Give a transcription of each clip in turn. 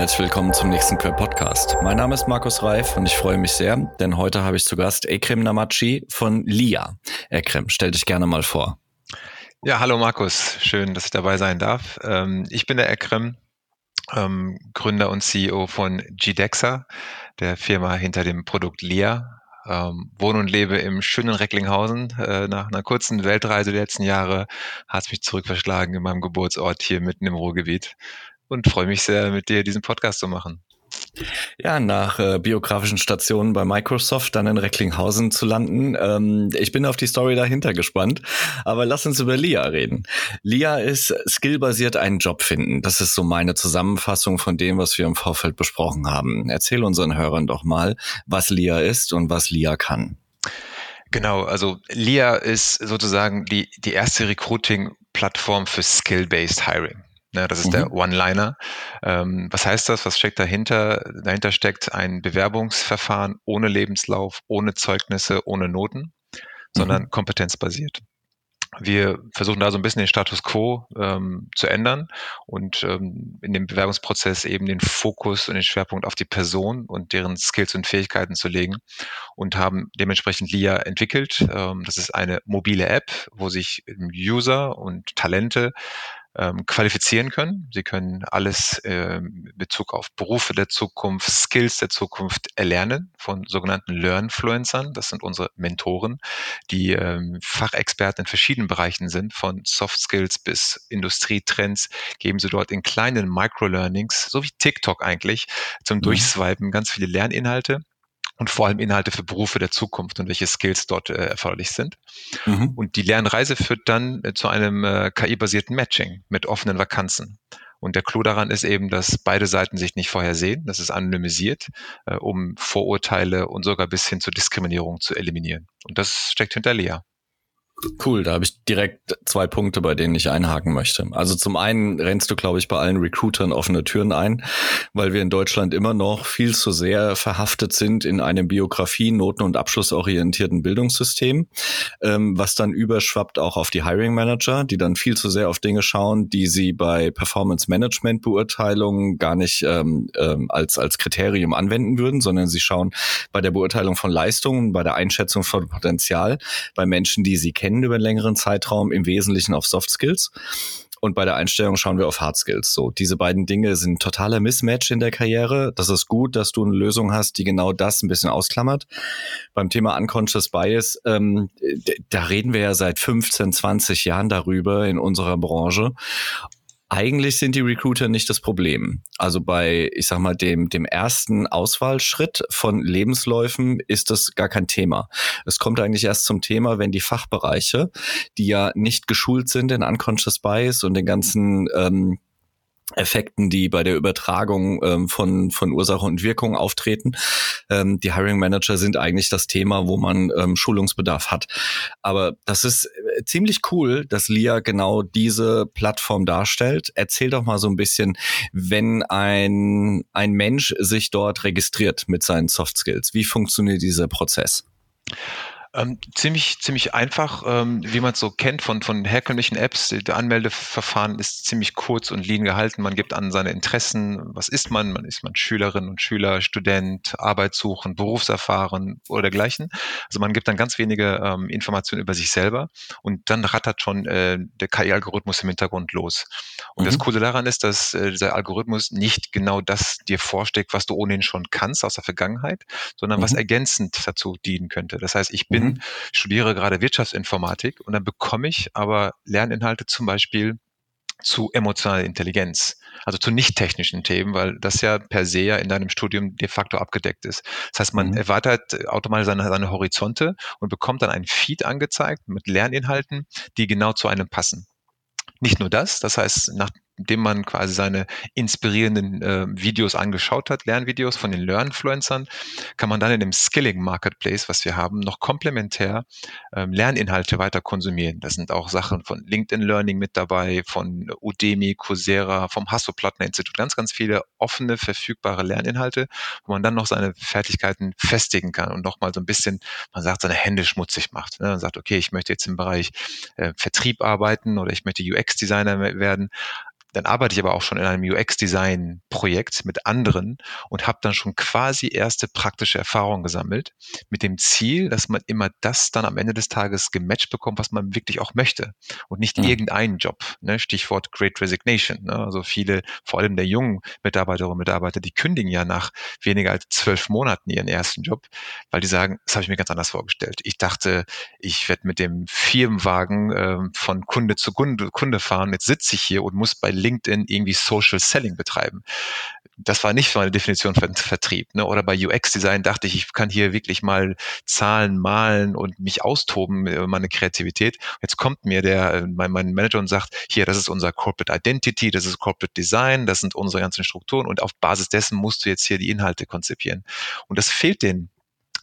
herzlich willkommen zum nächsten Quer Podcast. Mein Name ist Markus Reif und ich freue mich sehr, denn heute habe ich zu Gast Ekrem Namachi von LIA. Ekrem, stell dich gerne mal vor. Ja, hallo Markus, schön, dass ich dabei sein darf. Ähm, ich bin der Ekrem, ähm, Gründer und CEO von GDEXA, der Firma hinter dem Produkt LIA. Ähm, wohne und lebe im schönen Recklinghausen. Äh, nach einer kurzen Weltreise der letzten Jahre hat es mich zurückverschlagen in meinem Geburtsort hier mitten im Ruhrgebiet und freue mich sehr, mit dir diesen Podcast zu machen. Ja, nach äh, biografischen Stationen bei Microsoft dann in Recklinghausen zu landen. Ähm, ich bin auf die Story dahinter gespannt, aber lass uns über LIA reden. LIA ist skillbasiert einen Job finden. Das ist so meine Zusammenfassung von dem, was wir im Vorfeld besprochen haben. Erzähl unseren Hörern doch mal, was LIA ist und was LIA kann. Genau, also LIA ist sozusagen die, die erste Recruiting-Plattform für Skill-Based Hiring. Ne, das ist mhm. der One-Liner. Ähm, was heißt das? Was steckt dahinter? Dahinter steckt ein Bewerbungsverfahren ohne Lebenslauf, ohne Zeugnisse, ohne Noten, sondern mhm. kompetenzbasiert. Wir versuchen da so ein bisschen den Status quo ähm, zu ändern und ähm, in dem Bewerbungsprozess eben den Fokus und den Schwerpunkt auf die Person und deren Skills und Fähigkeiten zu legen und haben dementsprechend LIA entwickelt. Ähm, das ist eine mobile App, wo sich User und Talente ähm, qualifizieren können. Sie können alles in Bezug auf Berufe der Zukunft, Skills der Zukunft erlernen von sogenannten Learnfluencern. Das sind unsere Mentoren, die ähm, Fachexperten in verschiedenen Bereichen sind, von Soft Skills bis Industrietrends, geben sie dort in kleinen Microlearnings, so wie TikTok eigentlich, zum mhm. Durchswipen ganz viele Lerninhalte und vor allem Inhalte für Berufe der Zukunft und welche Skills dort äh, erforderlich sind. Mhm. Und die Lernreise führt dann äh, zu einem äh, KI-basierten Matching mit offenen Vakanzen. Und der Clou daran ist eben, dass beide Seiten sich nicht vorher sehen. Das ist anonymisiert, äh, um Vorurteile und sogar bis hin zur Diskriminierung zu eliminieren. Und das steckt hinter Lea. Cool, da habe ich direkt zwei Punkte, bei denen ich einhaken möchte. Also zum einen rennst du, glaube ich, bei allen Recruitern offene Türen ein, weil wir in Deutschland immer noch viel zu sehr verhaftet sind in einem Biografie-, Noten- und abschlussorientierten Bildungssystem, ähm, was dann überschwappt auch auf die Hiring Manager, die dann viel zu sehr auf Dinge schauen, die sie bei Performance-Management-Beurteilungen gar nicht ähm, ähm, als, als Kriterium anwenden würden, sondern sie schauen bei der Beurteilung von Leistungen, bei der Einschätzung von Potenzial, bei Menschen, die sie kennen, kennen über einen längeren Zeitraum, im Wesentlichen auf Soft Skills. Und bei der Einstellung schauen wir auf Hard Skills. So, diese beiden Dinge sind totaler Mismatch in der Karriere. Das ist gut, dass du eine Lösung hast, die genau das ein bisschen ausklammert. Beim Thema Unconscious Bias, ähm, da reden wir ja seit 15, 20 Jahren darüber in unserer Branche eigentlich sind die Recruiter nicht das Problem. Also bei, ich sag mal, dem, dem ersten Auswahlschritt von Lebensläufen ist das gar kein Thema. Es kommt eigentlich erst zum Thema, wenn die Fachbereiche, die ja nicht geschult sind in Unconscious Bias und den ganzen ähm, Effekten, die bei der Übertragung ähm, von, von Ursache und Wirkung auftreten. Ähm, die Hiring Manager sind eigentlich das Thema, wo man ähm, Schulungsbedarf hat. Aber das ist äh, ziemlich cool, dass LIA genau diese Plattform darstellt. Erzähl doch mal so ein bisschen, wenn ein, ein Mensch sich dort registriert mit seinen Soft Skills, wie funktioniert dieser Prozess? Ähm, ziemlich, ziemlich einfach, ähm, wie man es so kennt von, von herkömmlichen Apps. Der Anmeldeverfahren ist ziemlich kurz und lean gehalten. Man gibt an seine Interessen. Was ist man? Man ist man Schülerin und Schüler, Student, Arbeitssuchen, Berufserfahren oder dergleichen. Also man gibt dann ganz wenige ähm, Informationen über sich selber und dann rattert schon äh, der KI-Algorithmus im Hintergrund los. Und mhm. das Coole daran ist, dass äh, dieser Algorithmus nicht genau das dir vorsteckt, was du ohnehin schon kannst aus der Vergangenheit, sondern mhm. was ergänzend dazu dienen könnte. Das heißt, ich bin bin, mhm. studiere gerade Wirtschaftsinformatik und dann bekomme ich aber Lerninhalte zum Beispiel zu emotionaler Intelligenz, also zu nicht technischen Themen, weil das ja per se ja in deinem Studium de facto abgedeckt ist. Das heißt, man mhm. erweitert automatisch seine, seine Horizonte und bekommt dann ein Feed angezeigt mit Lerninhalten, die genau zu einem passen. Nicht nur das, das heißt, nachdem man quasi seine inspirierenden äh, Videos angeschaut hat, Lernvideos von den Lernfluencern, kann man dann in dem Skilling Marketplace, was wir haben, noch komplementär ähm, Lerninhalte weiter konsumieren. Das sind auch Sachen von LinkedIn Learning mit dabei, von Udemy, Coursera, vom Hasso-Plattner Institut, ganz, ganz viele offene, verfügbare Lerninhalte, wo man dann noch seine Fertigkeiten festigen kann und nochmal so ein bisschen, man sagt, seine Hände schmutzig macht. Ne? Man sagt, okay, ich möchte jetzt im Bereich äh, Vertrieb arbeiten oder ich möchte UX UX-Designer werden, dann arbeite ich aber auch schon in einem UX-Design-Projekt mit anderen und habe dann schon quasi erste praktische Erfahrungen gesammelt, mit dem Ziel, dass man immer das dann am Ende des Tages gematcht bekommt, was man wirklich auch möchte und nicht mhm. irgendeinen Job. Ne? Stichwort Great Resignation. Ne? Also viele, vor allem der jungen Mitarbeiterinnen und Mitarbeiter, die kündigen ja nach weniger als zwölf Monaten ihren ersten Job, weil die sagen, das habe ich mir ganz anders vorgestellt. Ich dachte, ich werde mit dem Firmenwagen äh, von Kunde zu Kunde, Kunde fahren. Jetzt sitze ich hier und muss bei LinkedIn irgendwie Social Selling betreiben. Das war nicht meine Definition von Vertrieb. Ne? Oder bei UX-Design dachte ich, ich kann hier wirklich mal Zahlen malen und mich austoben, äh, meine Kreativität. Jetzt kommt mir der, äh, mein, mein Manager und sagt, hier, das ist unser Corporate Identity, das ist Corporate Design, das sind unsere ganzen Strukturen und auf Basis dessen musst du jetzt hier die Inhalte konzipieren. Und das fehlt den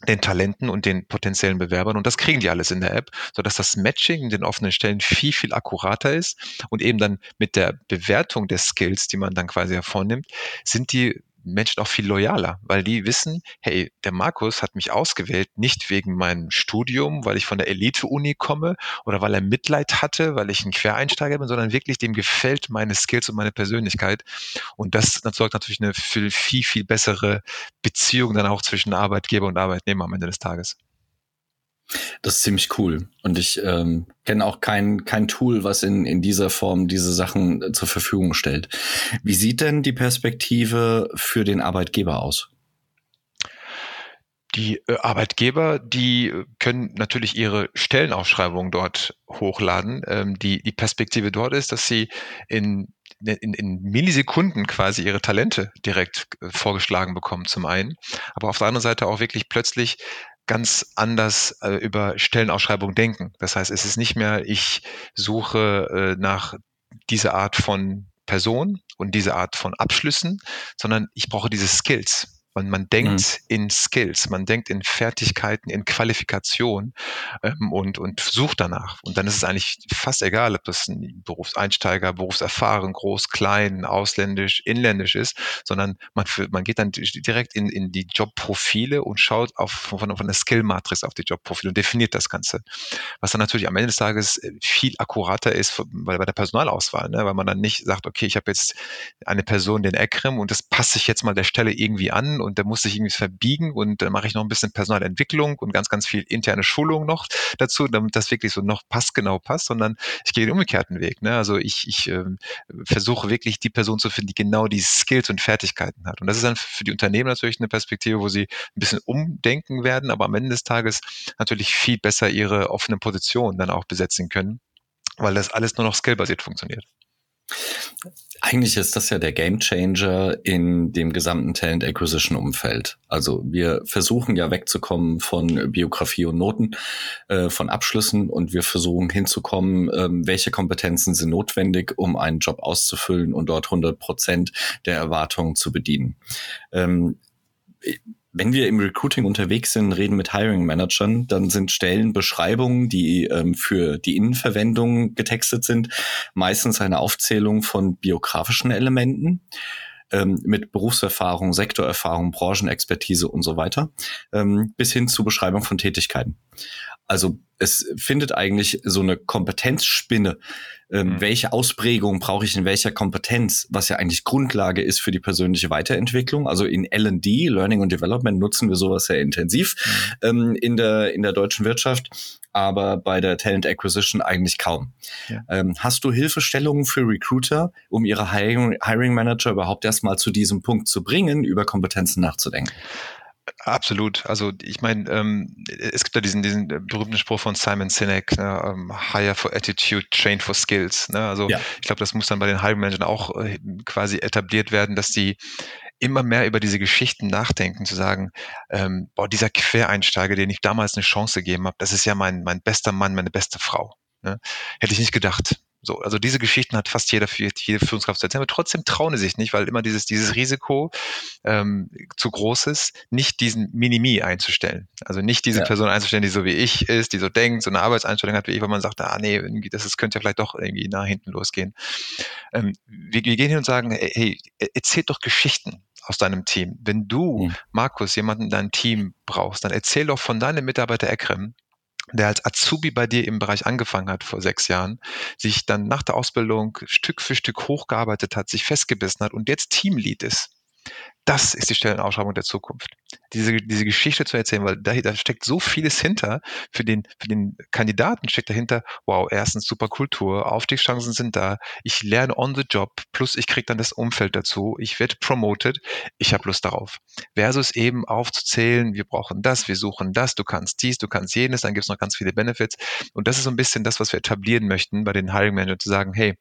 den Talenten und den potenziellen Bewerbern. Und das kriegen die alles in der App, sodass das Matching in den offenen Stellen viel, viel akkurater ist und eben dann mit der Bewertung der Skills, die man dann quasi hervornimmt, sind die Menschen auch viel loyaler, weil die wissen, hey, der Markus hat mich ausgewählt, nicht wegen meinem Studium, weil ich von der Elite-Uni komme oder weil er Mitleid hatte, weil ich ein Quereinsteiger bin, sondern wirklich dem gefällt meine Skills und meine Persönlichkeit. Und das, sorgt natürlich eine viel, viel, viel bessere Beziehung dann auch zwischen Arbeitgeber und Arbeitnehmer am Ende des Tages. Das ist ziemlich cool. Und ich ähm, kenne auch kein, kein Tool, was in, in dieser Form diese Sachen äh, zur Verfügung stellt. Wie sieht denn die Perspektive für den Arbeitgeber aus? Die äh, Arbeitgeber, die äh, können natürlich ihre Stellenausschreibungen dort hochladen. Ähm, die, die Perspektive dort ist, dass sie in in, in Millisekunden quasi ihre Talente direkt vorgeschlagen bekommen zum einen, aber auf der anderen Seite auch wirklich plötzlich ganz anders äh, über Stellenausschreibung denken. Das heißt, es ist nicht mehr, ich suche äh, nach dieser Art von Person und diese Art von Abschlüssen, sondern ich brauche diese Skills. Man, man denkt mhm. in Skills, man denkt in Fertigkeiten, in Qualifikation ähm, und, und sucht danach. Und dann ist es eigentlich fast egal, ob das ein Berufseinsteiger, Berufserfahren, groß, klein, ausländisch, inländisch ist, sondern man, man geht dann direkt in, in die Jobprofile und schaut auf, von, von der Skill-Matrix auf die Jobprofile und definiert das Ganze. Was dann natürlich am Ende des Tages äh, viel akkurater ist bei, bei der Personalauswahl, ne? weil man dann nicht sagt, okay, ich habe jetzt eine Person, den Ekrem, und das passe ich jetzt mal der Stelle irgendwie an und der muss sich irgendwie verbiegen und dann mache ich noch ein bisschen Personalentwicklung und ganz, ganz viel interne Schulung noch dazu, damit das wirklich so noch passgenau passt, sondern ich gehe den umgekehrten Weg. Ne? Also ich, ich äh, versuche wirklich die Person zu finden, die genau die Skills und Fertigkeiten hat. Und das ist dann für die Unternehmen natürlich eine Perspektive, wo sie ein bisschen umdenken werden, aber am Ende des Tages natürlich viel besser ihre offenen Positionen dann auch besetzen können, weil das alles nur noch skillbasiert funktioniert. Eigentlich ist das ja der Gamechanger in dem gesamten Talent Acquisition Umfeld. Also wir versuchen ja wegzukommen von Biografie und Noten, äh, von Abschlüssen und wir versuchen hinzukommen, ähm, welche Kompetenzen sind notwendig, um einen Job auszufüllen und dort 100 Prozent der Erwartungen zu bedienen. Ähm, wenn wir im Recruiting unterwegs sind, reden mit Hiring Managern, dann sind Stellenbeschreibungen, die ähm, für die Innenverwendung getextet sind, meistens eine Aufzählung von biografischen Elementen ähm, mit Berufserfahrung, Sektorerfahrung, Branchenexpertise und so weiter, ähm, bis hin zu Beschreibung von Tätigkeiten. Also es findet eigentlich so eine Kompetenzspinne. Ähm, mhm. Welche Ausprägung brauche ich in welcher Kompetenz, was ja eigentlich Grundlage ist für die persönliche Weiterentwicklung. Also in L&D, Learning and Development, nutzen wir sowas sehr intensiv mhm. ähm, in, der, in der deutschen Wirtschaft, aber bei der Talent Acquisition eigentlich kaum. Ja. Ähm, hast du Hilfestellungen für Recruiter, um ihre Hiring, Hiring Manager überhaupt erstmal zu diesem Punkt zu bringen, über Kompetenzen nachzudenken? Absolut. Also ich meine, ähm, es gibt ja diesen, diesen berühmten Spruch von Simon Sinek, ne, um, ähm, Hire for Attitude, Train for Skills. Ne? Also ja. ich glaube, das muss dann bei den Hiring Managern auch äh, quasi etabliert werden, dass die immer mehr über diese Geschichten nachdenken, zu sagen, ähm, boah, dieser Quereinsteiger, den ich damals eine Chance gegeben habe, das ist ja mein, mein bester Mann, meine beste Frau. Ne? Hätte ich nicht gedacht. So, also diese Geschichten hat fast jeder, jede Führungskraft zu erzählen, aber trotzdem trauen sie sich nicht, weil immer dieses, dieses Risiko ähm, zu groß ist, nicht diesen Minimi einzustellen. Also nicht diese ja. Person einzustellen, die so wie ich ist, die so denkt, so eine Arbeitseinstellung hat wie ich, weil man sagt, ah nee, das ist, könnte ja vielleicht doch irgendwie nach hinten losgehen. Ähm, wir, wir gehen hin und sagen, hey, erzählt doch Geschichten aus deinem Team. Wenn du, mhm. Markus, jemanden in deinem Team brauchst, dann erzähl doch von deinem Mitarbeiter Ekrem, der als Azubi bei dir im Bereich angefangen hat vor sechs Jahren, sich dann nach der Ausbildung Stück für Stück hochgearbeitet hat, sich festgebissen hat und jetzt Teamlead ist. Das ist die Stellenausschreibung der Zukunft. Diese, diese Geschichte zu erzählen, weil da, da steckt so vieles hinter. Für den, für den Kandidaten steckt dahinter, wow, erstens super Kultur, Aufstiegschancen sind da, ich lerne on the job, plus ich kriege dann das Umfeld dazu, ich werde promoted, ich habe Lust darauf. Versus eben aufzuzählen, wir brauchen das, wir suchen das, du kannst dies, du kannst jenes, dann gibt es noch ganz viele Benefits. Und das ist so ein bisschen das, was wir etablieren möchten bei den Hiring Managern, zu sagen, hey,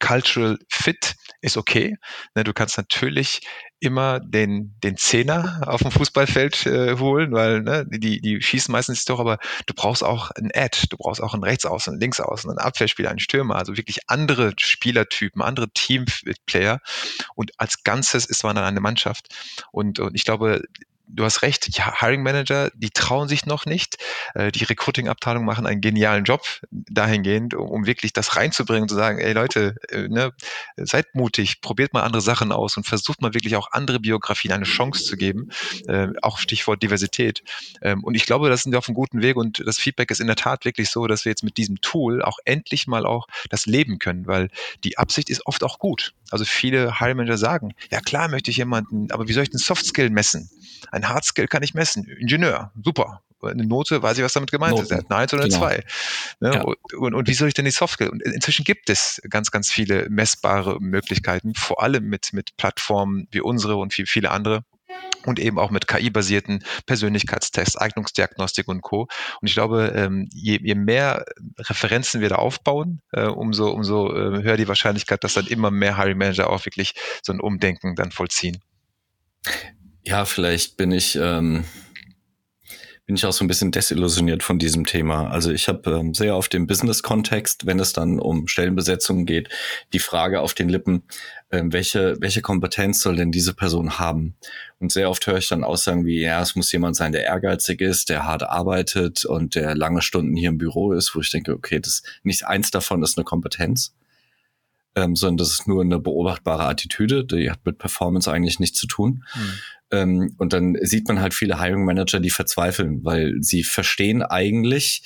Cultural Fit ist okay. Ne, du kannst natürlich immer den, den Zehner auf dem Fußballfeld äh, holen, weil ne, die, die schießen meistens doch, aber du brauchst auch ein Ad, du brauchst auch einen Rechtsaußen, einen Linksaußen, einen Abwehrspieler, einen Stürmer, also wirklich andere Spielertypen, andere Teamplayer und als Ganzes ist man dann eine Mannschaft. Und, und ich glaube, du hast recht, Hiring Manager, die trauen sich noch nicht. Äh, die Recruiting-Abteilung machen einen genialen Job dahingehend, um, wirklich das reinzubringen und zu sagen, ey Leute, äh, ne, seid mutig, probiert mal andere Sachen aus und versucht mal wirklich auch andere Biografien eine Chance zu geben. Äh, auch Stichwort Diversität. Ähm, und ich glaube, das sind wir auf einem guten Weg und das Feedback ist in der Tat wirklich so, dass wir jetzt mit diesem Tool auch endlich mal auch das leben können, weil die Absicht ist oft auch gut. Also viele Hiring Manager sagen, ja klar möchte ich jemanden, aber wie soll ich den Soft Skill messen? Ein Hard Skill kann ich messen. Ingenieur, super. Eine Note, weiß ich, was damit gemeint Noten. ist. Eine Eins oder eine genau. Zwei. Ne? Ja. Und, und, wie soll ich denn die Soft Skill? Und inzwischen gibt es ganz, ganz viele messbare Möglichkeiten, vor allem mit, mit Plattformen wie unsere und viel, viele andere und eben auch mit KI-basierten Persönlichkeitstests, Eignungsdiagnostik und Co. Und ich glaube, ähm, je, je mehr Referenzen wir da aufbauen, äh, umso, umso äh, höher die Wahrscheinlichkeit, dass dann immer mehr Hiring Manager auch wirklich so ein Umdenken dann vollziehen. Ja, vielleicht bin ich ähm, bin ich auch so ein bisschen desillusioniert von diesem Thema. Also ich habe ähm, sehr auf dem Business-Kontext, wenn es dann um Stellenbesetzungen geht, die Frage auf den Lippen, ähm, welche, welche Kompetenz soll denn diese Person haben? Und sehr oft höre ich dann Aussagen wie, ja, es muss jemand sein, der ehrgeizig ist, der hart arbeitet und der lange Stunden hier im Büro ist, wo ich denke, okay, das nicht eins davon ist eine Kompetenz ähm, sondern das ist nur eine beobachtbare Attitüde, die hat mit Performance eigentlich nichts zu tun. Mhm. Ähm, und dann sieht man halt viele Hiring Manager, die verzweifeln, weil sie verstehen eigentlich,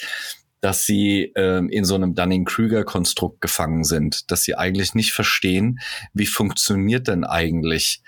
dass sie ähm, in so einem Dunning-Kruger-Konstrukt gefangen sind, dass sie eigentlich nicht verstehen, wie funktioniert denn eigentlich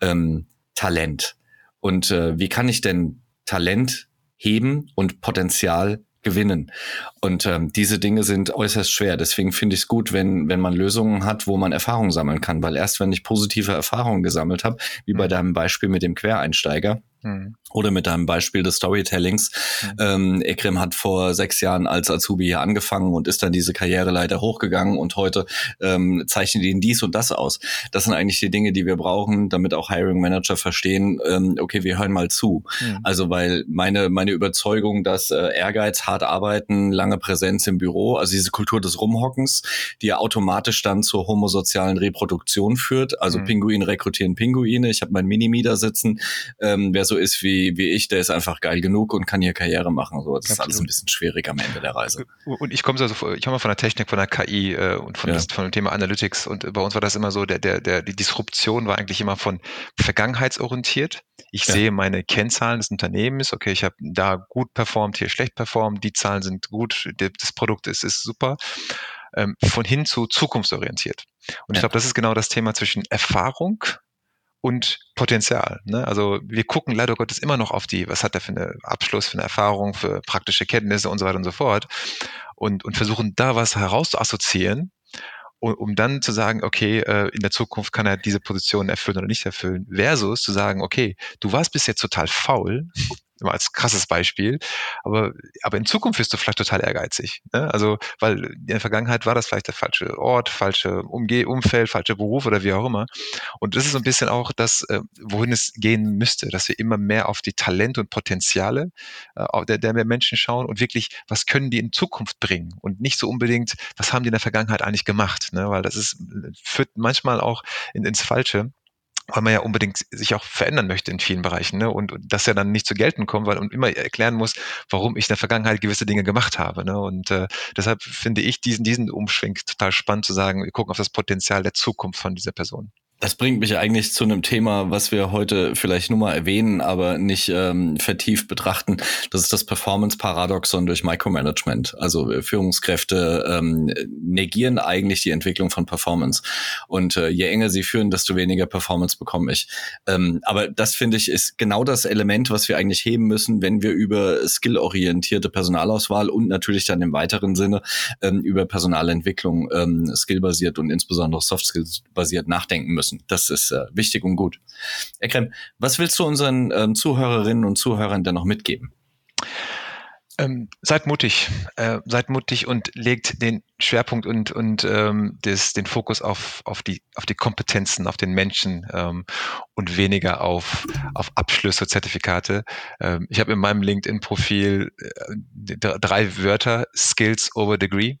ähm, Talent? Und äh, wie kann ich denn Talent heben und Potenzial gewinnen. Und ähm, diese Dinge sind äußerst schwer. Deswegen finde ich es gut, wenn, wenn man Lösungen hat, wo man Erfahrung sammeln kann. Weil erst wenn ich positive Erfahrungen gesammelt habe, wie bei mhm. deinem Beispiel mit dem Quereinsteiger, Mhm. Oder mit einem Beispiel des Storytellings. Mhm. Ähm, Ekrem hat vor sechs Jahren als Azubi hier angefangen und ist dann diese Karriereleiter hochgegangen und heute ähm, zeichnet ihn dies und das aus. Das sind eigentlich die Dinge, die wir brauchen, damit auch Hiring Manager verstehen, ähm, okay, wir hören mal zu. Mhm. Also weil meine, meine Überzeugung, dass äh, Ehrgeiz, hart arbeiten, lange Präsenz im Büro, also diese Kultur des Rumhockens, die ja automatisch dann zur homosozialen Reproduktion führt. Also mhm. Pinguine rekrutieren Pinguine. Ich habe mein Minimi da sitzen. Ähm, wer so ist wie, wie ich, der ist einfach geil genug und kann hier Karriere machen. So, das Absolut. ist alles ein bisschen schwierig am Ende der Reise. Und ich komme also, ich komme von der Technik, von der KI äh, und von, ja. das, von dem Thema Analytics. Und bei uns war das immer so, der, der, der, die Disruption war eigentlich immer von vergangenheitsorientiert. Ich ja. sehe meine Kennzahlen des Unternehmens, okay, ich habe da gut performt, hier schlecht performt, die Zahlen sind gut, das Produkt ist, ist super. Ähm, von hin zu zukunftsorientiert. Und ich glaube, das ist genau das Thema zwischen Erfahrung und Potenzial. Ne? Also wir gucken leider Gottes immer noch auf die, was hat er für eine Abschluss, für eine Erfahrung, für praktische Kenntnisse und so weiter und so fort und, und versuchen da was herauszuassoziieren, um, um dann zu sagen, okay, äh, in der Zukunft kann er diese Position erfüllen oder nicht erfüllen, versus zu sagen, okay, du warst bis jetzt total faul, immer als krasses Beispiel. Aber, aber in Zukunft wirst du vielleicht total ehrgeizig. Ne? Also, weil in der Vergangenheit war das vielleicht der falsche Ort, falsche Umge Umfeld, falscher Beruf oder wie auch immer. Und das ist so ein bisschen auch das, äh, wohin es gehen müsste, dass wir immer mehr auf die Talente und Potenziale äh, der, der Menschen schauen und wirklich, was können die in Zukunft bringen und nicht so unbedingt, was haben die in der Vergangenheit eigentlich gemacht, ne? weil das ist, führt manchmal auch in, ins Falsche weil man ja unbedingt sich auch verändern möchte in vielen Bereichen ne? und, und das ja dann nicht zu gelten kommt, weil man immer erklären muss, warum ich in der Vergangenheit gewisse Dinge gemacht habe. Ne? Und äh, deshalb finde ich diesen, diesen Umschwing total spannend zu sagen, wir gucken auf das Potenzial der Zukunft von dieser Person. Das bringt mich eigentlich zu einem Thema, was wir heute vielleicht nur mal erwähnen, aber nicht ähm, vertieft betrachten. Das ist das Performance-Paradoxon durch Micromanagement. Also äh, Führungskräfte ähm, negieren eigentlich die Entwicklung von Performance. Und äh, je enger sie führen, desto weniger Performance bekomme ich. Ähm, aber das finde ich ist genau das Element, was wir eigentlich heben müssen, wenn wir über skillorientierte Personalauswahl und natürlich dann im weiteren Sinne ähm, über Personalentwicklung ähm, skillbasiert und insbesondere Soft Skills basiert nachdenken müssen müssen. Das ist äh, wichtig und gut. Ekrem, was willst du unseren ähm, Zuhörerinnen und Zuhörern denn noch mitgeben? Ähm, seid mutig, äh, seid mutig und legt den Schwerpunkt und, und ähm, des, den Fokus auf, auf, die, auf die Kompetenzen, auf den Menschen ähm, und weniger auf, auf Abschlüsse, Zertifikate. Ähm, ich habe in meinem LinkedIn-Profil äh, drei Wörter, Skills over Degree.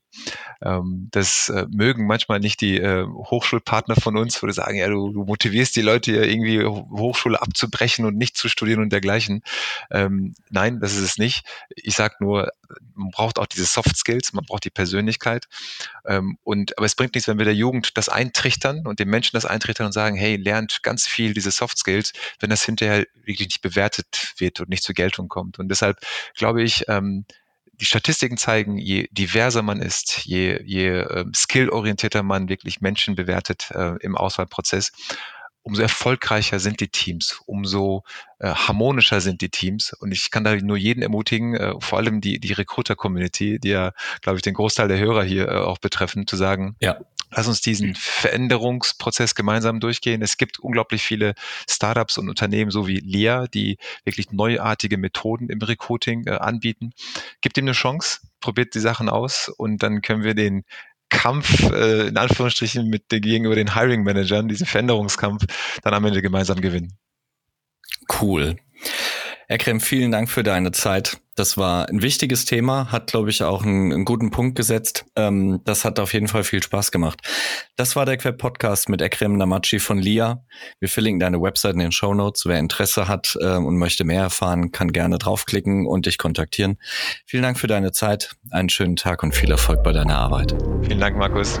Ähm, das äh, mögen manchmal nicht die äh, Hochschulpartner von uns, wo du sagen, ja, du, du motivierst die Leute ja irgendwie Hochschule abzubrechen und nicht zu studieren und dergleichen. Ähm, nein, das ist es nicht. Ich sage nur, man braucht auch diese Soft Skills, man braucht die Persönlichkeit. Ähm, und, aber es bringt nichts, wenn wir der Jugend das eintrichtern und den Menschen das eintrichtern und sagen, hey, lernt ganz viel diese Soft Skills, wenn das hinterher wirklich nicht bewertet wird und nicht zur Geltung kommt. Und deshalb glaube ich, die Statistiken zeigen, je diverser man ist, je, je äh, skillorientierter man wirklich Menschen bewertet äh, im Auswahlprozess, umso erfolgreicher sind die Teams, umso äh, harmonischer sind die Teams. Und ich kann da nur jeden ermutigen, äh, vor allem die, die Recruiter-Community, die ja, glaube ich, den Großteil der Hörer hier äh, auch betreffen, zu sagen, ja. Lass uns diesen Veränderungsprozess gemeinsam durchgehen. Es gibt unglaublich viele Startups und Unternehmen, so wie LIA, die wirklich neuartige Methoden im Recruiting äh, anbieten. Gibt ihm eine Chance, probiert die Sachen aus und dann können wir den Kampf, äh, in Anführungsstrichen, mit gegenüber den Hiring Managern, diesen Veränderungskampf, dann am Ende gemeinsam gewinnen. Cool. Ekrem, vielen Dank für deine Zeit. Das war ein wichtiges Thema, hat, glaube ich, auch einen, einen guten Punkt gesetzt. Ähm, das hat auf jeden Fall viel Spaß gemacht. Das war der Queb-Podcast mit Ekrem Namachi von LIA. Wir verlinken deine Website in den Show Notes. Wer Interesse hat ähm, und möchte mehr erfahren, kann gerne draufklicken und dich kontaktieren. Vielen Dank für deine Zeit, einen schönen Tag und viel Erfolg bei deiner Arbeit. Vielen Dank, Markus.